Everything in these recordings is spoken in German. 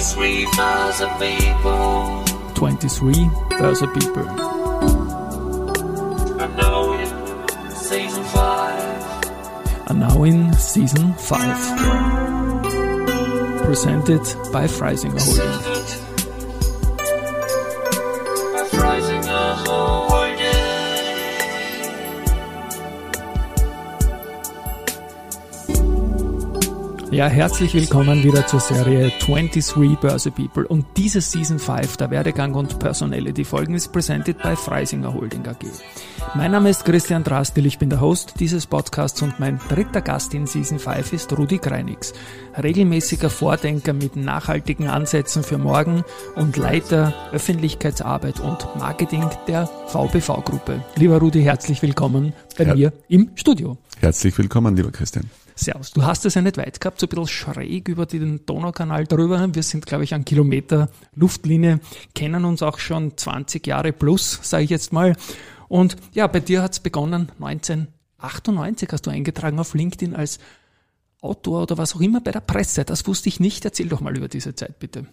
23,000 people. 23,000 people. And now in season 5. And now in season 5. Presented by Freisinger Holding. Ja, herzlich willkommen wieder zur Serie 23 Börse People und diese Season 5 der Werdegang und Personality Folgen ist presented by Freisinger Holding AG. Mein Name ist Christian Drastil, ich bin der Host dieses Podcasts und mein dritter Gast in Season 5 ist Rudi Kreinix, regelmäßiger Vordenker mit nachhaltigen Ansätzen für morgen und Leiter Öffentlichkeitsarbeit und Marketing der VBV-Gruppe. Lieber Rudi, herzlich willkommen bei Ja. mir im Studio. Herzlich willkommen, lieber Christian. Servus. Du hast es ja nicht weit gehabt, so ein bisschen schräg über den Donaukanal drüber. Wir sind, glaube ich, an Kilometer Luftlinie, kennen uns auch schon 20 Jahre plus, sage ich jetzt mal. Und ja, bei dir hat es begonnen, 1998 hast du eingetragen auf LinkedIn als Autor oder was auch immer bei der Presse. Das wusste ich nicht. Erzähl doch mal über diese Zeit, bitte.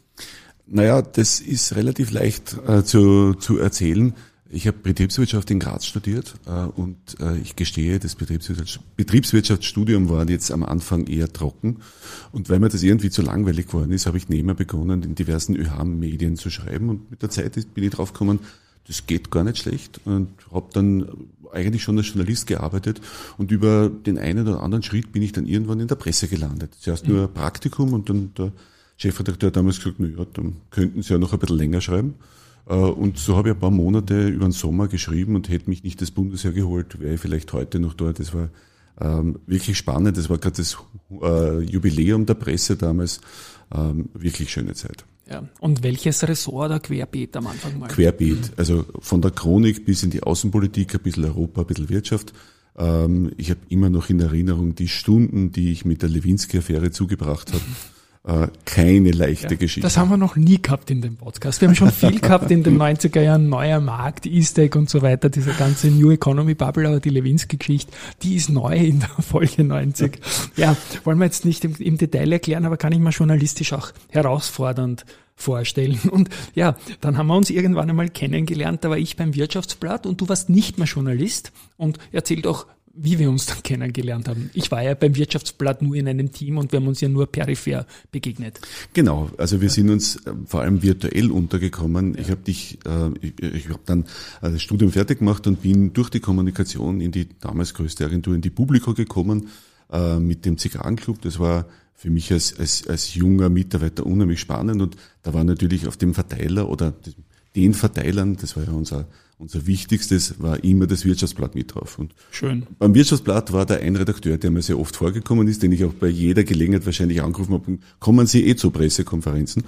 Naja, das ist relativ leicht äh, zu, zu erzählen. Ich habe Betriebswirtschaft in Graz studiert äh, und äh, ich gestehe, das Betriebswirtschafts Betriebswirtschaftsstudium war jetzt am Anfang eher trocken. Und weil mir das irgendwie zu langweilig geworden ist, habe ich nebenher begonnen, in diversen ÖH-Medien zu schreiben. Und mit der Zeit bin ich drauf gekommen, das geht gar nicht schlecht und habe dann eigentlich schon als Journalist gearbeitet und über den einen oder anderen Schritt bin ich dann irgendwann in der Presse gelandet. Zuerst nur ein Praktikum und dann der Chefredakteur hat damals gesagt, na ja, dann könnten Sie ja noch ein bisschen länger schreiben. Äh, Und so habe ich ein paar Monate über den Sommer geschrieben und hätte mich nicht das Bundesheer geholt, wäre ich vielleicht heute noch dort. Das war ähm, wirklich spannend. Das war gerade das äh, Jubiläum der Presse damals. Ähm, wirklich schöne Zeit. Ja. Und welches Ressort oder Querbeet am Anfang mal? Querbeet, also von der Chronik bis in die Außenpolitik, ein bisschen Europa, ein bisschen Wirtschaft. Ähm, ich habe immer noch in Erinnerung die Stunden, die ich mit der Lewinsky-Affäre zugebracht habe. Äh, keine leichte Geschichte. Das haben wir noch nie gehabt in dem Podcast. Wir haben schon viel gehabt in den 90er Jahren, neuer Markt, E-Stack und so weiter, diese ganze New Economy Bubble, aber die Lewinsky-Geschichte, die ist neu in der Folge 90. Ja, wollen wir jetzt nicht im, im Detail erklären, aber kann ich mal journalistisch auch herausfordernd vorstellen. Und ja, dann haben wir uns irgendwann einmal kennengelernt, da war ich beim Wirtschaftsblatt und du warst nicht mehr Journalist und erzähl doch, wie wir uns dann kennengelernt haben. Ich war ja beim Wirtschaftsblatt nur in einem Team und wir haben uns ja nur peripher begegnet. Genau, also wir sind uns äh, vor allem virtuell untergekommen. Ich habe dich, äh, ich, ich habe dann äh, das Studium fertig gemacht und bin durch die Kommunikation in die damals größte Agentur, in die Publico gekommen mit dem Zigarrenclub. Das war für mich als, als, als junger Mitarbeiter unheimlich spannend und da war natürlich auf dem Verteiler oder den Verteilern, das war ja unser unser wichtigstes war immer das Wirtschaftsblatt mit drauf. Und Schön. beim Wirtschaftsblatt war der ein Redakteur, der mir sehr oft vorgekommen ist, den ich auch bei jeder Gelegenheit wahrscheinlich angerufen habe, kommen Sie eh zu Pressekonferenzen.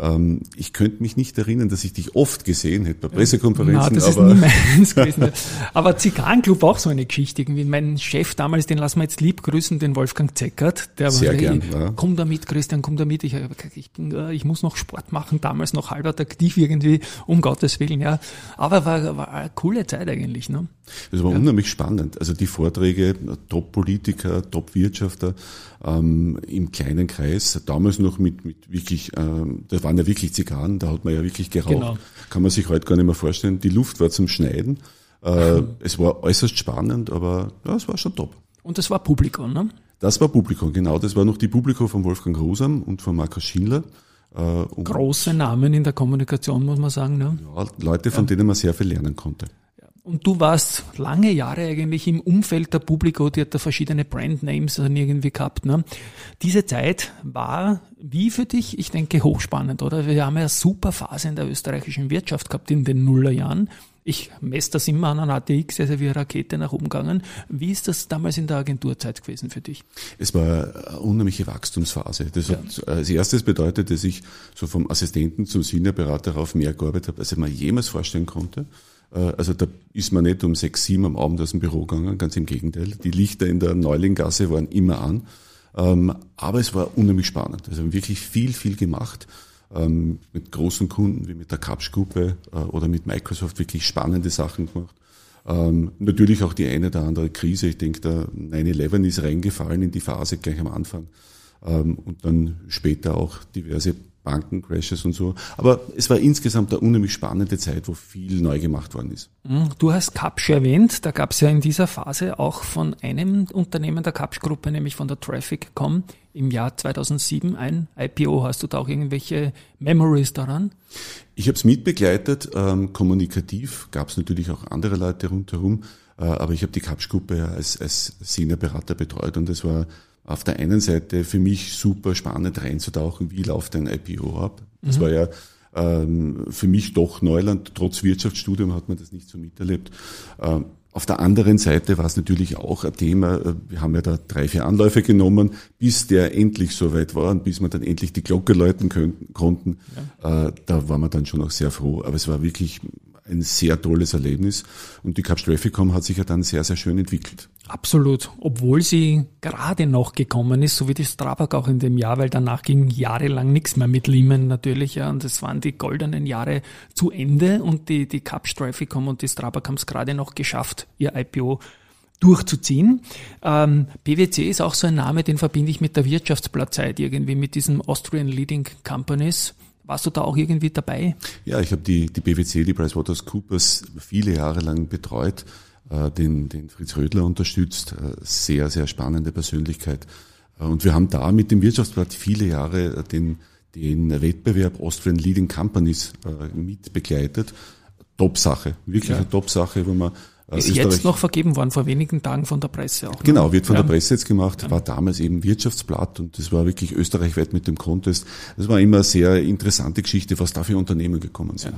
Ähm, ich könnte mich nicht erinnern, dass ich dich oft gesehen hätte bei Pressekonferenzen. Na, das ist aber nie meins gewesen. Aber Zigarrenclub auch so eine Geschichte. Irgendwie mein Chef damals, den lassen wir jetzt lieb grüßen, den Wolfgang Zeckert. Der Sehr war, gern, hey, ja. komm da mit, Christian, komm da mit. Ich, ich, bin, äh, ich muss noch Sport machen, damals noch halbert aktiv irgendwie, um Gottes Willen, ja. Aber war, war eine coole Zeit eigentlich, ne? Das war unheimlich spannend. Also die Vorträge, Top-Politiker, Top-Wirtschafter ähm, im kleinen Kreis, damals noch mit, mit wirklich, ähm, das waren ja wirklich Zigarren, da hat man ja wirklich geraucht. Genau. Kann man sich heute gar nicht mehr vorstellen. Die Luft war zum Schneiden. Äh, es war äußerst spannend, aber ja, es war schon top. Und das war Publikum, ne? Das war Publikum, genau. Das war noch die Publikum von Wolfgang Grusam und von Markus Schindler. Äh, und Große Namen in der Kommunikation, muss man sagen, ne? ja, Leute, von denen man sehr viel lernen konnte. Und du warst lange Jahre eigentlich im Umfeld der Publico, die hat da verschiedene Brandnames dann irgendwie gehabt. Ne? Diese Zeit war wie für dich, ich denke, hochspannend, oder? Wir haben ja eine super Phase in der österreichischen Wirtschaft gehabt in den Nullerjahren. Ich messe das immer an an ATX, also wie eine Rakete nach oben gegangen. Wie ist das damals in der Agenturzeit gewesen für dich? Es war eine unheimliche Wachstumsphase. Das hat als erstes bedeutet, dass ich so vom Assistenten zum Seniorberater auf mehr gearbeitet habe, als ich mir jemals vorstellen konnte. Äh, Also da ist man nicht um sechs, sieben am Abend aus dem Büro gegangen, ganz im Gegenteil. Die Lichter in der Neulinggasse waren immer an. Ähm, Aber es war unheimlich spannend. Also wir haben wirklich viel, viel gemacht. Ähm, Mit großen Kunden wie mit der Kapsch-Gruppe äh, oder mit Microsoft wirklich spannende Sachen gemacht. Ähm, natürlich auch die eine oder andere Krise. Ich denke, der 9-11 ist reingefallen in die Phase gleich am Anfang. ähm, und dann später auch diverse Bankencrashes und so. Aber es war insgesamt eine unheimlich spannende Zeit, wo viel neu gemacht worden ist. Mhm. Du hast Kapsch erwähnt, da gab es ja in dieser Phase auch von einem Unternehmen der Kapsch-Gruppe, nämlich von der Traffic.com, im Jahr 2007 ein IPO. Hast du da auch irgendwelche Memories daran? Ich habe es mitbegleitet, ähm, kommunikativ gab es natürlich auch andere Leute rundherum, äh, aber ich habe die Kapsch-Gruppe als, als Senior-Berater betreut und es war auf der einen Seite für mich super spannend reinzutauchen, wie läuft ein IPO ab. Das mhm. war ja ähm, für mich doch Neuland. Trotz Wirtschaftsstudium hat man das nicht so miterlebt. Ähm, auf der anderen Seite war es natürlich auch ein Thema, äh, wir haben ja da drei, vier Anläufe genommen, bis der endlich soweit war und bis wir dann endlich die Glocke läuten können, konnten. Ja. Äh, da war man dann schon auch sehr froh. Aber es war wirklich ein sehr tolles Erlebnis. Und die Capsch Trafficom hat sich ja dann sehr, sehr schön entwickelt. Absolut. Obwohl sie gerade noch gekommen ist, so wie die Strabag auch in dem Jahr, weil danach ging jahrelang nichts mehr mit Lehman natürlich, ja. Und es waren die goldenen Jahre zu Ende und die, die Capsch Trafficom und die Strabag haben es gerade noch geschafft, ihr IPO durchzuziehen. Ähm, PwC ist auch so ein Name, den verbinde ich mit der Wirtschaftsblattzeit irgendwie, mit diesen Austrian Leading Companies. Warst du da auch irgendwie dabei? Ja, ich habe die, die BWC, die PricewaterhouseCoopers, viele Jahre lang betreut, äh, den, den Fritz Rödler unterstützt, äh, sehr, sehr spannende Persönlichkeit. Äh, und wir haben da mit dem Wirtschaftsblatt viele Jahre den, den Wettbewerb Austrian Leading Companies äh, mit begleitet. Top-Sache, wirklich ja. eine Top-Sache, wo man ist Österreich, jetzt noch vergeben worden, vor wenigen Tagen von der Presse auch. Ne? Genau, wird von ja. der Presse jetzt gemacht, war damals eben Wirtschaftsblatt und das war wirklich österreichweit mit dem Contest. Das war immer eine sehr interessante Geschichte, was da für Unternehmen gekommen sind.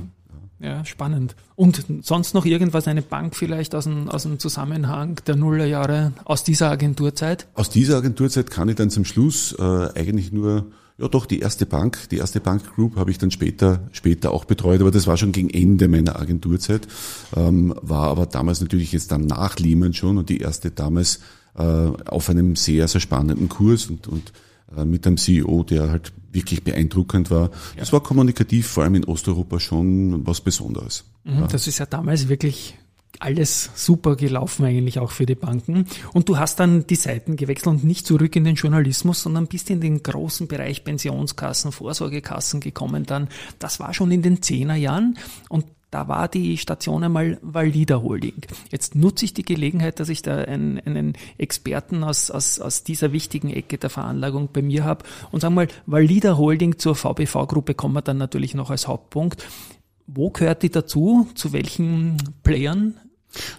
Ja. ja. spannend. Und sonst noch irgendwas, eine Bank vielleicht aus dem, aus dem Zusammenhang der Nullerjahre, aus dieser Agenturzeit? Aus dieser Agenturzeit kann ich dann zum Schluss äh, eigentlich nur ja, doch, die erste Bank, die erste Bank Group habe ich dann später, später auch betreut, aber das war schon gegen Ende meiner Agenturzeit, ähm, war aber damals natürlich jetzt dann nach Lehman schon und die erste damals äh, auf einem sehr, sehr spannenden Kurs und, und äh, mit einem CEO, der halt wirklich beeindruckend war. Ja. Das war kommunikativ, vor allem in Osteuropa schon was Besonderes. Mhm, ja. Das ist ja damals wirklich alles super gelaufen eigentlich auch für die Banken. Und du hast dann die Seiten gewechselt und nicht zurück in den Journalismus, sondern bist in den großen Bereich Pensionskassen, Vorsorgekassen gekommen dann. Das war schon in den Zehnerjahren und da war die Station einmal Valida Holding. Jetzt nutze ich die Gelegenheit, dass ich da einen, einen Experten aus, aus, aus dieser wichtigen Ecke der Veranlagung bei mir habe und sag mal, Valida Holding zur VBV-Gruppe kommen wir dann natürlich noch als Hauptpunkt. Wo gehört die dazu? Zu welchen Playern?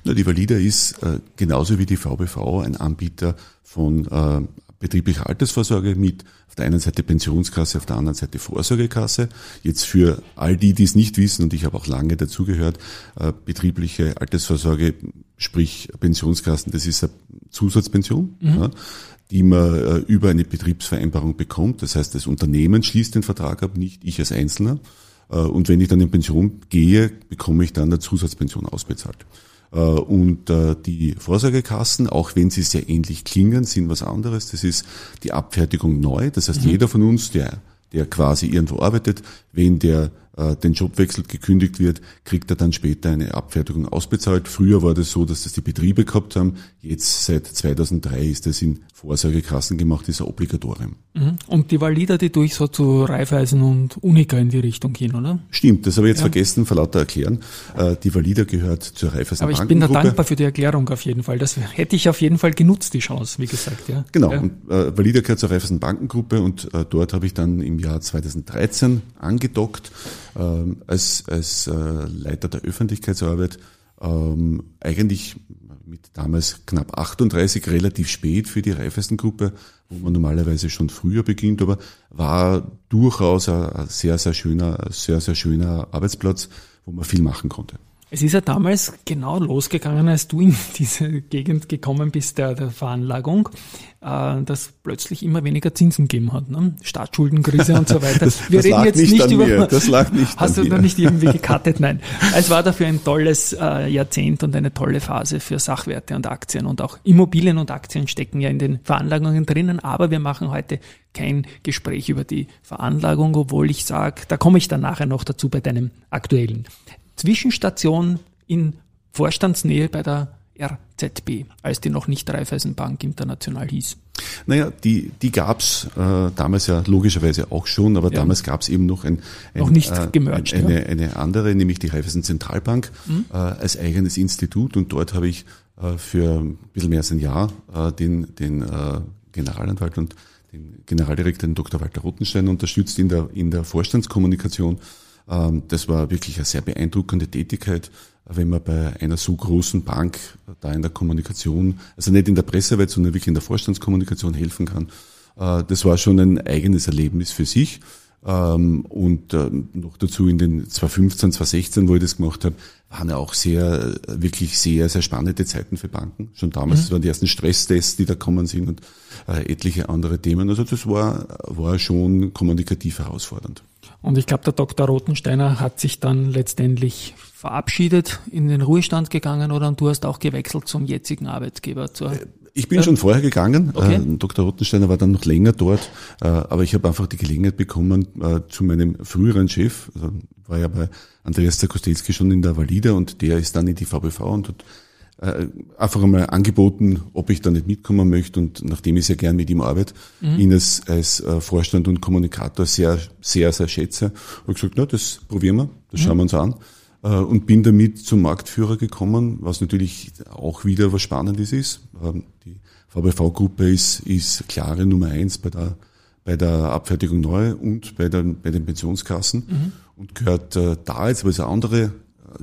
Na, die Valida ist äh, genauso wie die VBV ein Anbieter von äh, betrieblicher Altersvorsorge mit auf der einen Seite Pensionskasse, auf der anderen Seite Vorsorgekasse. Jetzt für all die, die es nicht wissen, und ich habe auch lange dazugehört, äh, betriebliche Altersvorsorge, sprich Pensionskassen, das ist eine Zusatzpension, mhm. ja, die man äh, über eine Betriebsvereinbarung bekommt. Das heißt, das Unternehmen schließt den Vertrag ab, nicht ich als Einzelner. Äh, und wenn ich dann in Pension gehe, bekomme ich dann eine Zusatzpension ausbezahlt. Äh, und äh, die Vorsorgekassen, auch wenn sie sehr ähnlich klingen, sind was anderes. Das ist die Abfertigung neu. Das heißt, mhm. jeder von uns, der, der quasi irgendwo arbeitet, wenn der den Job wechselt, gekündigt wird, kriegt er dann später eine Abfertigung ausbezahlt. Früher war das so, dass das die Betriebe gehabt haben. Jetzt seit 2003 ist das in Vorsorgekassen gemacht, ist ein Obligatorium. Mhm. Und die Valida, die durch so zu Raiffeisen und Unica in die Richtung gehen, oder? Stimmt, das habe ich jetzt ja. vergessen, vor lauter erklären. Äh, die Valida gehört zur Raiffeisen Aber ich bin da dankbar für die Erklärung auf jeden Fall. Das hätte ich auf jeden Fall genutzt, die Chance, wie gesagt. Ja. Genau, ja. und äh, Valida gehört zur Raiffeisen Bankengruppe und äh, dort habe ich dann im Jahr 2013 angedockt ähm, als, als äh, Leiter der Öffentlichkeitsarbeit ähm, eigentlich mit damals knapp 38 relativ spät für die Raiffeisen-Gruppe, wo man normalerweise schon früher beginnt, aber war durchaus ein sehr, sehr schöner, sehr, sehr schöner Arbeitsplatz, wo man viel machen konnte. Es ist ja damals genau losgegangen, als du in diese Gegend gekommen bist, der, der Veranlagung, äh, dass plötzlich immer weniger Zinsen gegeben hat. Ne? Staatsschuldenkrise und so weiter. Das, Wir das reden jetzt nicht, nicht über. Mir. Das lag nicht Hast du da nicht irgendwie gekattet? Nein. Es war dafür ein tolles äh, Jahrzehnt und eine tolle Phase für Sachwerte und Aktien. Und auch Immobilien und Aktien stecken ja in den Veranlagungen drinnen. Aber wir machen heute kein Gespräch über die Veranlagung, obwohl ich sage, da komme ich dann nachher noch dazu bei deinem aktuellen. Zwischenstation in Vorstandsnähe bei der RZB, als die noch nicht Raiffeisenbank International hieß? Naja, die, die gab's äh, damals ja logischerweise auch schon, aber ja. damals gab's eben noch ein, ein noch nicht äh, gemerged, eine, ja. eine andere, nämlich die Raiffeisen Zentralbank mhm. äh, als eigenes Institut und dort habe ich äh, für ein bisschen mehr als ein Jahr äh, den, den äh, Generalanwalt und den Generaldirektor Dr. Walter Rothenstein unterstützt in der, in der Vorstandskommunikation. Ähm, das war wirklich eine sehr beeindruckende Tätigkeit wenn man bei einer so großen Bank da in der Kommunikation, also nicht in der Pressearbeit, sondern wirklich in der Vorstandskommunikation helfen kann. Äh, das war schon ein eigenes Erlebnis für sich. Ähm, und äh, noch dazu in den 2015, 2016, wo ich das gemacht habe, waren ja auch sehr, wirklich sehr, sehr spannende Zeiten für Banken. Schon damals mhm. waren die ersten Stresstests, die da kommen sind und äh, etliche andere Themen. Also das war, war schon kommunikativ herausfordernd. Und ich glaube, der Dr. Rotensteiner hat sich dann letztendlich verabschiedet, in den Ruhestand gegangen oder und du hast auch gewechselt zum jetzigen Arbeitgeber? Zur äh, ich bin schon vorher gegangen. Okay. Äh, Dr. Rottensteiner war dann noch länger dort, äh, aber ich habe einfach die Gelegenheit bekommen, zu meinem früheren Chef, also war ja bei Andreas Zakostelski schon in der Valida und der ist dann in die VBV und hat einfach einmal angeboten, ob ich da nicht mitkommen möchte und nachdem ich sehr gern mit ihm arbeite, mhm. ihn als, als Vorstand und Kommunikator sehr, sehr, sehr schätze, habe gesagt, na, das probieren wir, das schauen wir uns an. Äh, und bin damit zum Marktführer gekommen, was natürlich auch wieder was Spannendes ist. Ähm, die VBV-Gruppe ist, ist klare Nummer eins bei der, bei der Abfertigung neu und bei, der, bei den Pensionskassen mhm. und gehört äh, da jetzt, aber ist eine andere, äh,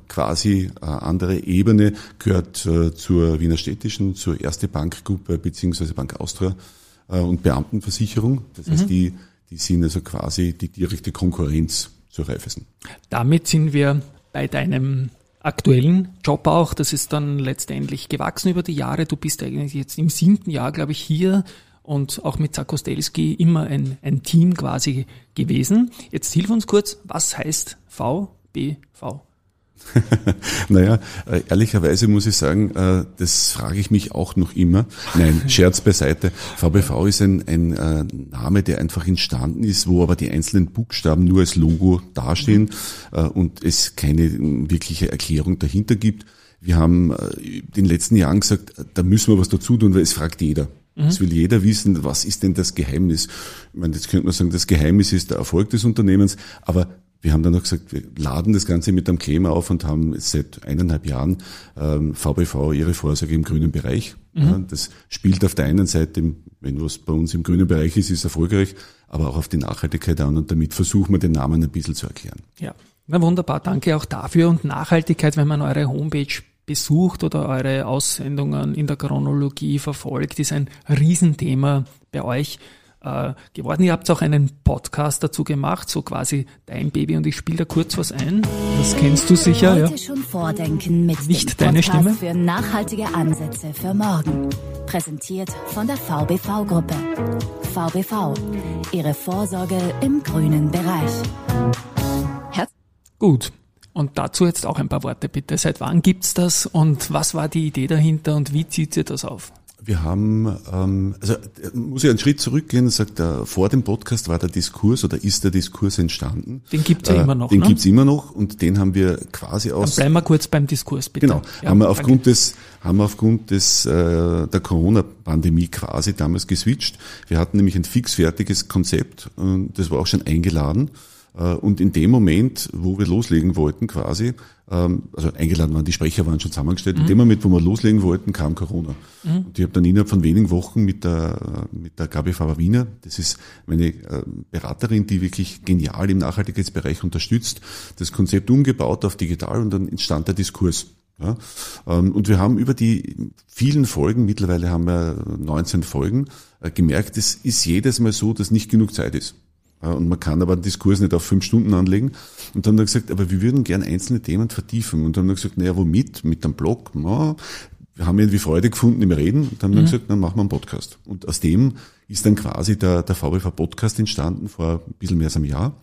quasi eine andere Ebene, gehört zur Wiener Städtischen, zur Erste Bankgruppe beziehungsweise Bank Austria und Beamtenversicherung. Das heißt, mhm. die, die sind also quasi die direkte Konkurrenz zur Raiffeisen. Damit sind wir bei deinem aktuellen Job auch. Das ist dann letztendlich gewachsen über die Jahre. Du bist eigentlich jetzt im siebten Jahr, glaube ich, hier und auch mit Zakostelski immer ein, ein Team quasi gewesen. Jetzt hilf uns kurz, was heißt VBV? naja, äh, ehrlicherweise muss ich sagen, äh, das frage ich mich auch noch immer. Nein, Scherz beiseite. VBV ist ein, ein äh, Name, der einfach entstanden ist, wo aber die einzelnen Buchstaben nur als Logo dastehen und es keine wirkliche Erklärung dahinter gibt. Wir haben in den letzten Jahren gesagt, da müssen wir was dazu tun, weil es fragt jeder. Es will jeder wissen, was ist denn das Geheimnis? Ich meine, jetzt könnte man sagen, das Geheimnis ist der Erfolg des Unternehmens, aber wir haben dann noch gesagt, wir laden das Ganze mit einem Claim auf und haben seit eineinhalb Jahren ähm, VBV ihre Vorsorge im grünen Bereich. Mhm. Ja, das spielt auf der einen Seite, wenn was bei uns im grünen Bereich ist, ist erfolgreich, aber auch auf die Nachhaltigkeit an und damit versuchen wir den Namen ein bisschen zu erklären. Ja, na wunderbar, danke auch dafür und Nachhaltigkeit, wenn man eure Homepage besucht oder eure Aussendungen in der Chronologie verfolgt, ist ein Riesenthema bei euch äh, geworden. Ihr habt auch einen Podcast dazu gemacht, so quasi dein Baby und ich spiele da kurz was ein. Das kennst du sicher, Heute ja. schon vordenken mit Nicht dem deine Stimme für nachhaltige Ansätze für morgen. Präsentiert von der VBV Gruppe. VBV. Ihre Vorsorge im grünen Bereich. Herz Gut. Und dazu jetzt auch ein paar Worte bitte. Seit wann gibt's das und was war die Idee dahinter und wie zieht ihr das auf? Wir haben, ähm, also muss ich einen Schritt zurückgehen, sagt er, vor dem Podcast war der Diskurs oder ist der Diskurs entstanden. Den gibt's ja äh, immer noch. Den ne? gibt's immer noch und den haben wir quasi aus. Dann bleiben wir kurz beim Diskurs, bitte. Genau, ja, haben wir aufgrund danke. des, haben wir aufgrund des äh, der Corona-Pandemie quasi damals geswitcht. Wir hatten nämlich ein fixfertiges Konzept und das war auch schon eingeladen. Äh, und in dem Moment, wo wir loslegen wollten quasi, ähm, also eingeladen waren, die Sprecher waren schon zusammengestellt, mhm. in dem Moment, wo wir loslegen wollten, kam Corona. Mhm. Und ich habe dann innerhalb von wenigen Wochen mit der, mit der Gabi Faber-Wiener, das ist meine äh, Beraterin, die wirklich genial im Nachhaltigkeitsbereich unterstützt, das Konzept umgebaut auf digital und dann entstand der Diskurs. Ja, ähm, und wir haben über die vielen Folgen, mittlerweile haben wir 19 Folgen, äh, gemerkt, es ist jedes Mal so, dass nicht genug Zeit ist. Und man kann aber einen Diskurs nicht auf fünf Stunden anlegen. Und dann haben wir gesagt, aber wir würden gern einzelne Themen vertiefen. Und dann haben wir gesagt, naja, womit? Mit einem Blog? Na, wir haben irgendwie Freude gefunden im Reden. Und dann haben wir mhm. gesagt, dann machen wir einen Podcast. Und aus dem ist dann quasi der, der VBV Podcast entstanden vor ein bisschen mehr als einem Jahr.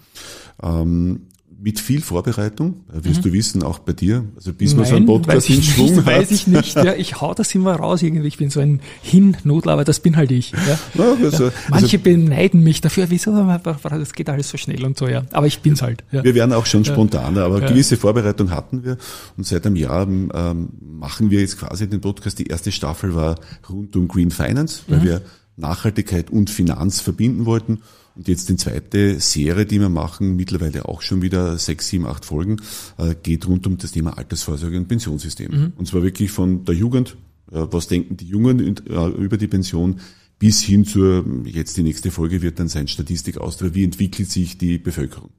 Ähm, mit viel Vorbereitung, äh, wirst du wissen, auch bei dir. Also bis man so einen Podcast in Schwung nicht, hat. weiß ich nicht. Ja, ich hau das immer raus irgendwie. Ich bin so ein Hinnudler, aber das bin halt ich. Ja. Ja, also, Manche beneiden mich dafür, wieso, das geht alles so schnell und so, ja. Aber ich bin's halt. Ja. Wir werden auch schon spontaner, aber Ja. gewisse Vorbereitung hatten wir. Und seit einem Jahr ähm, machen wir jetzt quasi den Podcast. Die erste Staffel war rund um Green Finance, Mhm. weil wir Nachhaltigkeit und Finanz verbinden wollten. Und jetzt die zweite Serie, die wir machen, mittlerweile auch schon wieder sechs, sieben, acht Folgen, äh, geht rund um das Thema Altersvorsorge und Pensionssystem. Mhm. Und zwar wirklich von der Jugend, äh, was denken die Jungen äh, über die Pension, bis hin zur, jetzt die nächste Folge wird dann sein Statistik Austria, wie entwickelt sich die Bevölkerung.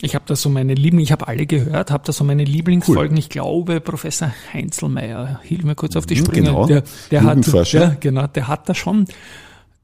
Ich habe da so meine Liebling, ich habe alle gehört, habe da so meine Lieblingsfolgen. Ich glaube, Professor Heinzelmeier, hilf mir kurz auf die Mhm, Sprünge. genau. Der, der hat, ja, genau, der hat da schon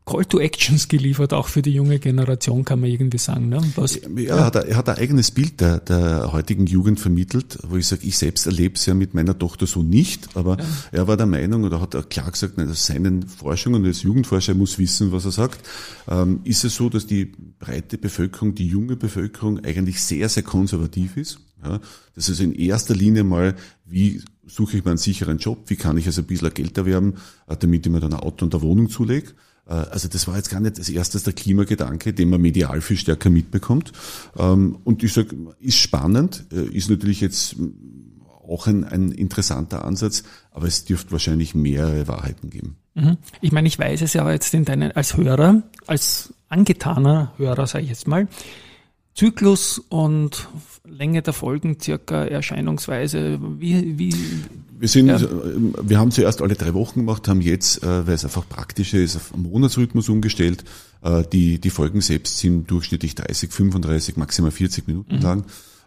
Call to Actions geliefert, auch für die junge Generation, kann man irgendwie sagen. Ne? Was, Ja, er hat, ein- er hat ein eigenes Bild der, der heutigen Jugend vermittelt, wo ich sage, ich selbst erlebe es ja mit meiner Tochter so nicht, aber er war der Meinung oder hat klar gesagt, nein, aus seinen Forschungen, als Jugendforscher er muss wissen, was er sagt, ähm, ist es so, dass die breite Bevölkerung, die junge Bevölkerung eigentlich sehr, sehr konservativ ist. Ja, das ist in erster Linie mal, wie suche ich mir einen sicheren Job, wie kann ich also ein bisschen Geld erwerben, äh, damit ich mir dann ein Auto und eine Wohnung zulege. Äh, Also das war jetzt gar nicht als erstes der Klimagedanke, den man medial viel stärker mitbekommt. Ähm, Und ich sage, ist spannend, äh, ist natürlich jetzt auch ein, ein interessanter Ansatz, aber es dürfte wahrscheinlich mehrere Wahrheiten geben. Mhm. Ich meine, ich weiß es ja jetzt in deinen, als Hörer, als angetaner Hörer, sage ich jetzt mal, Zyklus und Länge der Folgen, circa Erscheinungsweise, wie, wie, Wir sind, Ja. äh, wir haben zuerst alle drei Wochen gemacht, haben jetzt, äh, weil es einfach praktischer ist, auf Monatsrhythmus umgestellt. Äh, Die, die Folgen selbst sind durchschnittlich 30, 35, maximal 40 Minuten lang.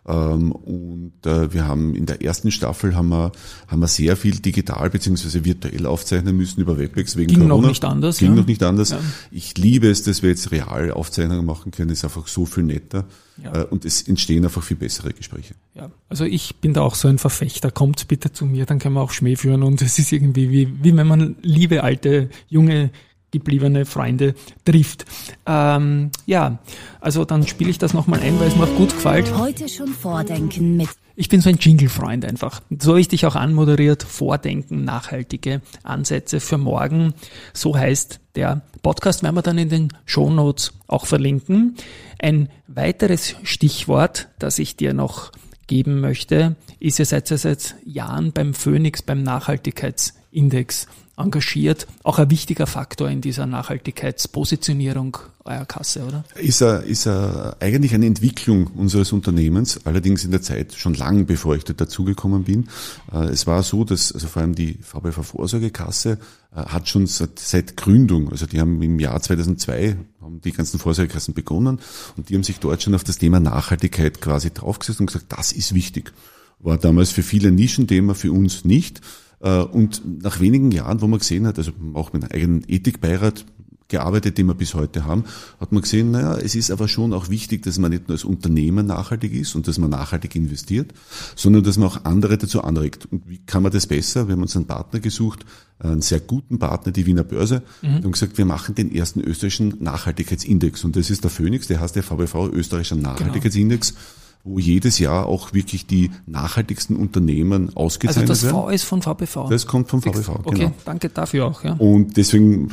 Ähm, Und äh, wir haben in der ersten Staffel haben wir, haben wir sehr viel digital beziehungsweise virtuell aufzeichnen müssen über WebEx wegen Ging noch Corona. nicht anders, Ging ja. noch nicht anders. Ja. Ich liebe es, dass wir jetzt real Aufzeichnungen machen können. ist einfach so viel netter. Ja. Äh, Und es entstehen einfach viel bessere Gespräche. Ja, also ich bin da auch so ein Verfechter. Kommt bitte zu mir, dann können wir auch Schmäh führen und es ist irgendwie wie, wie wenn man liebe, alte, junge, gebliebene Freunde trifft. Ähm, ja, also dann spiele ich das nochmal ein, weil es mir auch gut gefällt. Heute schon vordenken mit Ich bin so ein Jingle-Freund einfach. So habe ich dich auch anmoderiert. Vordenken, nachhaltige Ansätze für morgen. So heißt der Podcast, werden wir dann in den Shownotes auch verlinken. Ein weiteres Stichwort, das ich dir noch geben möchte, ist, ja seit Jahren beim Phoenix, beim Nachhaltigkeitsindex engagiert. Auch ein wichtiger Faktor in dieser Nachhaltigkeitspositionierung eurer Kasse, oder? Ist, er, ist er eigentlich eine Entwicklung unseres Unternehmens, allerdings in der Zeit schon lang, bevor ich da dazugekommen bin. Äh, Es war so, dass also vor allem die VBV Vorsorgekasse äh, hat schon seit, seit Gründung, also die haben im Jahr 2002 haben die ganzen Vorsorgekassen begonnen und die haben sich dort schon auf das Thema Nachhaltigkeit quasi draufgesetzt und gesagt, das ist wichtig. War damals für viele Nischenthema, für uns nicht. Äh, Und nach wenigen Jahren, wo man gesehen hat, also auch mit einem eigenen Ethikbeirat gearbeitet, den wir bis heute haben, hat man gesehen, naja, es ist aber schon auch wichtig, dass man nicht nur als Unternehmer nachhaltig ist und dass man nachhaltig investiert, sondern dass man auch andere dazu anregt. Und wie kann man das besser? Wir haben uns einen Partner gesucht, einen sehr guten Partner, die Wiener Börse, und haben gesagt, wir machen den ersten österreichischen Nachhaltigkeitsindex. Und das ist der Phoenix, der heißt der VBV Österreichischer Nachhaltigkeitsindex, wo jedes Jahr auch wirklich die nachhaltigsten Unternehmen Also ausgezeichnet das werden. V ist von VBV. Das kommt vom VBV, Okay, genau. danke dafür auch. Ja. Und deswegen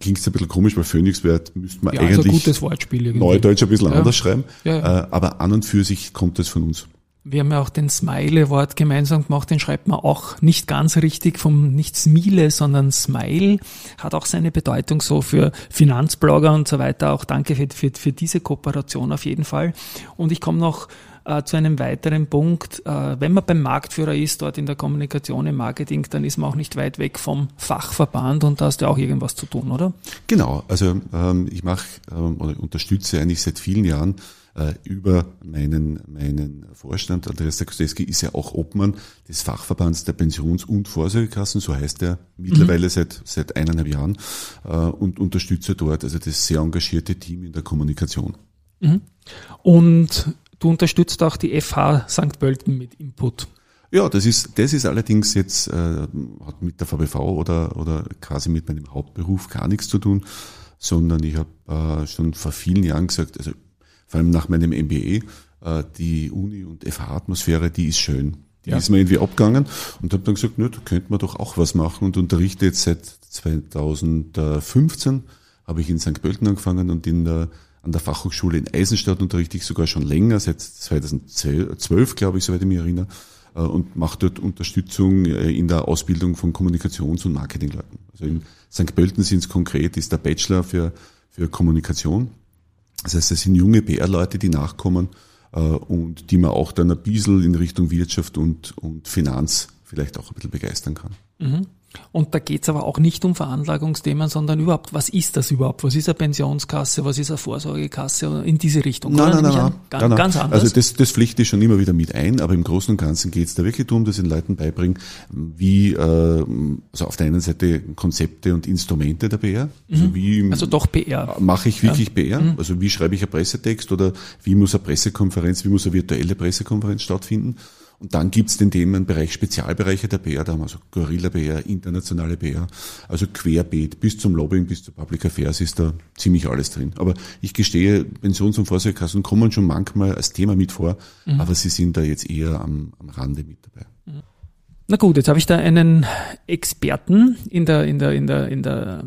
klingt es ein bisschen komisch, weil Phoenix wird, müsste man Ja, also eigentlich gutes Wortspiel irgendwie. Neudeutsch ein bisschen Ja. anders schreiben. Ja, ja. Äh, aber an und für sich kommt das von uns. Wir haben ja auch den Smile-Wort gemeinsam gemacht, den schreibt man auch nicht ganz richtig vom nicht Smile, sondern Smile. Hat auch seine Bedeutung so für Finanzblogger und so weiter. Auch danke für, für, für diese Kooperation auf jeden Fall. Und ich komme noch äh, zu einem weiteren Punkt. Äh, wenn man beim Marktführer ist, dort in der Kommunikation, im Marketing, dann ist man auch nicht weit weg vom Fachverband und da hast du auch irgendwas zu tun, oder? Genau, also ähm, ich mache ähm, oder unterstütze eigentlich seit vielen Jahren über meinen, meinen Vorstand, Andreas Dakosteski ist ja auch Obmann des Fachverbands der Pensions- und Vorsorgekassen, so heißt er mittlerweile seit, seit eineinhalb Jahren, äh, und unterstütze dort also das sehr engagierte Team in der Kommunikation. Und du unterstützt auch die FH St. Pölten mit Input. Ja, das ist, das ist allerdings jetzt, äh, hat mit der VBV oder, oder quasi mit meinem Hauptberuf gar nichts zu tun, sondern ich habe äh, schon vor vielen Jahren gesagt, also vor allem nach meinem MBA, äh, die Uni- und FH-Atmosphäre, die ist schön. Die Ja. ist mir irgendwie abgegangen und habe dann gesagt, nö, da könnte man doch auch was machen und unterrichte jetzt seit 2015, habe ich in St. Pölten angefangen und in der, an der Fachhochschule in Eisenstadt unterrichte ich sogar schon länger, seit 2012, glaube ich, soweit ich mich erinnere, äh, und mache dort Unterstützung äh, in der Ausbildung von Kommunikations- und Marketingleuten. Also in St. Pölten sind es konkret, ist der Bachelor für, für Kommunikation. Das heißt, es sind junge PR-Leute, die nachkommen äh, und die man auch dann ein bisschen in Richtung Wirtschaft und, und Finanz vielleicht auch ein bisschen begeistern kann. Und da geht's aber auch nicht um Veranlagungsthemen, sondern überhaupt, was ist das überhaupt? Was ist eine Pensionskasse? Was ist eine Vorsorgekasse? In diese Richtung. oder? Nehme ich an? Ga- Nein, nein. Ganz anders. Also das, das pflichte ich schon immer wieder mit ein, aber im Großen und Ganzen geht es da wirklich darum, dass ich den Leuten beibringe, wie, äh, also auf der einen Seite Konzepte und Instrumente der PR, also wie also doch PR. mache ich wirklich PR, Mhm. also wie schreibe ich einen Pressetext oder wie muss eine Pressekonferenz, wie muss eine virtuelle Pressekonferenz stattfinden. Und dann gibt's den Themenbereich Spezialbereiche der PR, da haben wir so Gorilla-PR, internationale PR, also querbeet, bis zum Lobbying, bis zu Public Affairs ist da ziemlich alles drin. Aber ich gestehe, Pensions- und Vorsorgekassen kommen schon manchmal als Thema mit vor, Mhm. aber sie sind da jetzt eher am, am Rande mit dabei. Na gut, jetzt habe ich da einen Experten in der, in der, in der, in der,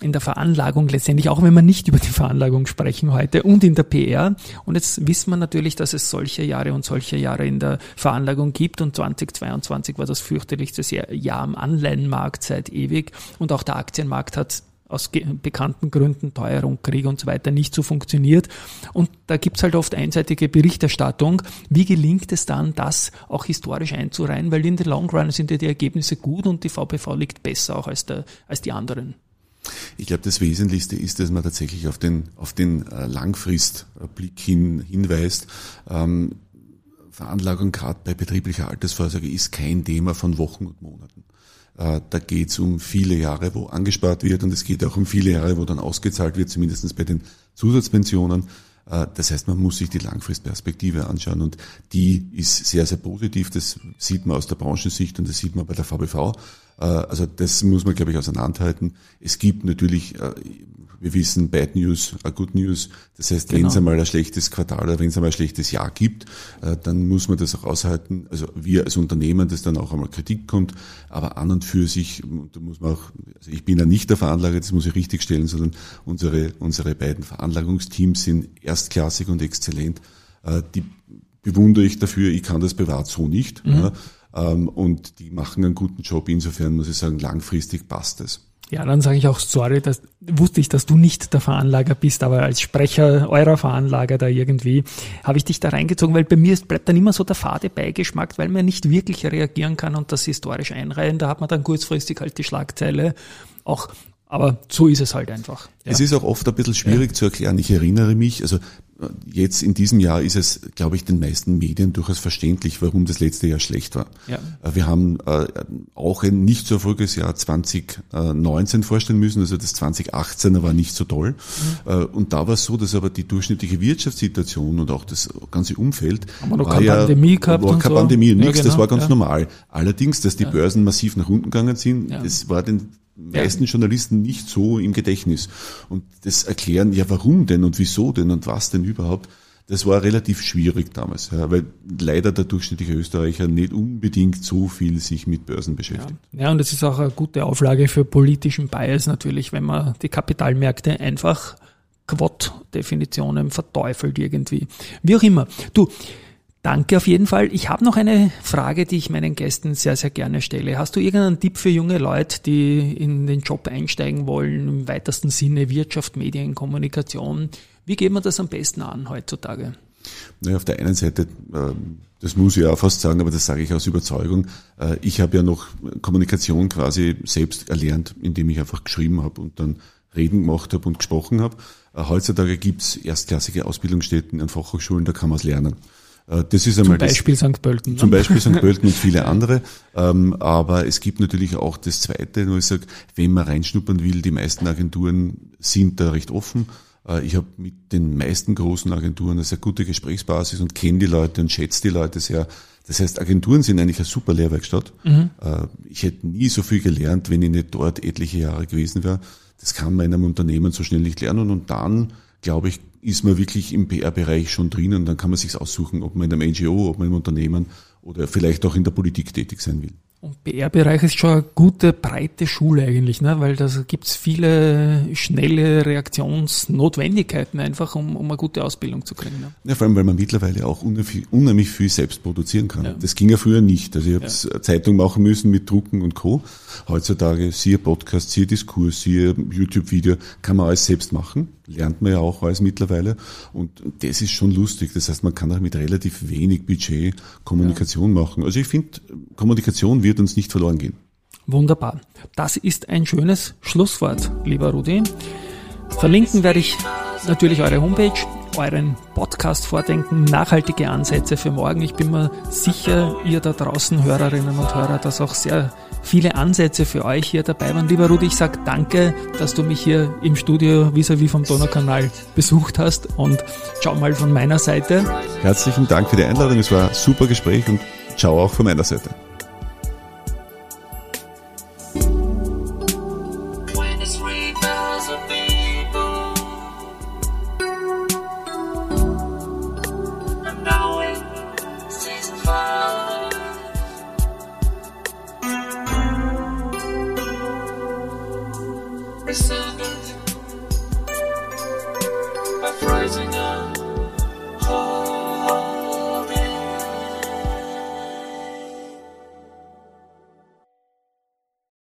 in der Veranlagung letztendlich, auch wenn wir nicht über die Veranlagung sprechen heute und in der PR. Und jetzt wissen wir natürlich, dass es solche Jahre und solche Jahre in der Veranlagung gibt und 2022 war das fürchterlichste Jahr am Anleihenmarkt seit ewig und auch der Aktienmarkt hat aus bekannten Gründen, Teuerung, Krieg und so weiter, nicht so funktioniert. Und da gibt's halt oft einseitige Berichterstattung. Wie gelingt es dann, das auch historisch einzureihen? Weil in the long run sind ja die Ergebnisse gut und die VPV liegt besser auch als, der, als die anderen. Ich glaube, das Wesentlichste ist, dass man tatsächlich auf den, auf den äh, Langfristblick hin, hinweist. Ähm, Veranlagung gerade bei betrieblicher Altersvorsorge ist kein Thema von Wochen und Monaten. Äh, Da geht es um viele Jahre, wo angespart wird und es geht auch um viele Jahre, wo dann ausgezahlt wird, zumindest bei den Zusatzpensionen. Äh, Das heißt, man muss sich die Langfristperspektive anschauen und die ist sehr, sehr positiv. Das sieht man aus der Branchensicht und das sieht man bei der VBV. Äh, Also das muss man, glaube ich, auseinanderhalten. Es gibt natürlich, äh, wir wissen, Bad News, a Good News. Das heißt, wenn Genau. es einmal ein schlechtes Quartal oder wenn es einmal ein schlechtes Jahr gibt, äh, dann muss man das auch aushalten. Also wir als Unternehmen, dass dann auch einmal Kritik kommt. Aber an und für sich, da muss man auch, also ich bin ja nicht der Veranlager, das muss ich richtig stellen, sondern unsere, unsere beiden Veranlagungsteams sind erstklassig und exzellent. Äh, Die bewundere ich dafür, ich kann das privat so nicht. Ja, ähm, und die machen einen guten Job. Insofern muss ich sagen, langfristig passt es. Ja, dann sage ich auch sorry, das wusste ich, dass du nicht der Veranlager bist, aber als Sprecher eurer Veranlager da irgendwie habe ich dich da reingezogen, weil bei mir ist, bleibt dann immer so der fade Beigeschmack, weil man nicht wirklich reagieren kann und das historisch einreihen. Da hat man dann kurzfristig halt die Schlagzeile auch, aber so ist es halt einfach. Ja. Es ist auch oft ein bisschen schwierig zu erklären. Ich erinnere mich, also jetzt in diesem Jahr ist es, glaube ich, den meisten Medien durchaus verständlich, warum das letzte Jahr schlecht war. Ja. Äh, Wir haben äh, auch ein nicht so erfolgreiches Jahr 2019 vorstellen müssen, also das 2018er war nicht so toll. Mhm. Äh, Und da war es so, dass aber die durchschnittliche Wirtschaftssituation und auch das ganze Umfeld Haben wir noch war keine ja, Pandemie gehabt war und keine so? Pandemie, Ja, nichts, das genau, war ganz ja. normal. Allerdings, dass die Börsen massiv nach unten gegangen sind, Ja. das war den meisten Journalisten nicht so im Gedächtnis. Und das Erklären, ja warum denn und wieso denn und was denn überhaupt, das war relativ schwierig damals, ja, weil leider der durchschnittliche Österreicher nicht unbedingt so viel sich mit Börsen beschäftigt. Ja, und es ist auch eine gute Auflage für politischen Bias natürlich, wenn man die Kapitalmärkte einfach Quot-Definitionen verteufelt irgendwie. Wie auch immer. Du, danke auf jeden Fall. Ich habe noch eine Frage, die ich meinen Gästen sehr, sehr gerne stelle. Hast du irgendeinen Tipp für junge Leute, die in den Job einsteigen wollen, im weitesten Sinne Wirtschaft, Medien, Kommunikation? Wie geht man das am besten an heutzutage? Naja, auf der einen Seite, ähm, das muss ich auch fast sagen, aber das sage ich aus Überzeugung, äh, ich habe ja noch Kommunikation quasi selbst erlernt, indem ich einfach geschrieben habe und dann Reden gemacht habe und gesprochen habe. Äh, Heutzutage gibt's erstklassige Ausbildungsstätten an Fachhochschulen, da kann man es lernen. Äh, Das ist einmal Zum das, Beispiel St. Pölten. ne? Zum Beispiel St. Pölten und viele andere. Ähm, aber es gibt natürlich auch das Zweite, wo ich sage, wenn man reinschnuppern will, die meisten Agenturen sind da recht offen. Äh, ich habe mit den meisten großen Agenturen eine sehr gute Gesprächsbasis und kenne die Leute und schätze die Leute sehr. Das heißt, Agenturen sind eigentlich eine super Lehrwerkstatt. Äh, Ich hätte nie so viel gelernt, wenn ich nicht dort etliche Jahre gewesen wäre. Das kann man in einem Unternehmen so schnell nicht lernen und dann glaube ich, ist man wirklich im PR-Bereich schon drinnen. Dann kann man sich aussuchen, ob man in einem NGO, ob man im Unternehmen oder vielleicht auch in der Politik tätig sein will. Und PR-Bereich ist schon eine gute, breite Schule eigentlich, ne? weil da gibt's viele schnelle Reaktionsnotwendigkeiten einfach, um, um eine gute Ausbildung zu kriegen. Ne? Ja, vor allem, weil man mittlerweile auch unheimlich viel selbst produzieren kann. Ja. Das ging ja früher nicht. Also ich habe ja. Zeitung machen müssen mit Drucken und Co. Heutzutage siehe Podcast, siehe Diskurs, siehe YouTube-Video, kann man alles selbst machen. Lernt man ja auch alles mittlerweile. Und das ist schon lustig. Das heißt, man kann auch mit relativ wenig Budget Kommunikation ja. machen. Also ich finde, Kommunikation wird uns nicht verloren gehen. Wunderbar. Das ist ein schönes Schlusswort, lieber Rudi. Verlinken werde ich natürlich eure Homepage, euren Podcast vordenken, nachhaltige Ansätze für morgen. Ich bin mir sicher, ihr da draußen, Hörerinnen und Hörer, dass auch sehr viele Ansätze für euch hier dabei waren. Lieber Rudi, ich sage danke, dass du mich hier im Studio vis-à-vis -vis vom Donaukanal besucht hast und ciao mal von meiner Seite. Herzlichen Dank für die Einladung, es war ein super Gespräch und ciao auch von meiner Seite.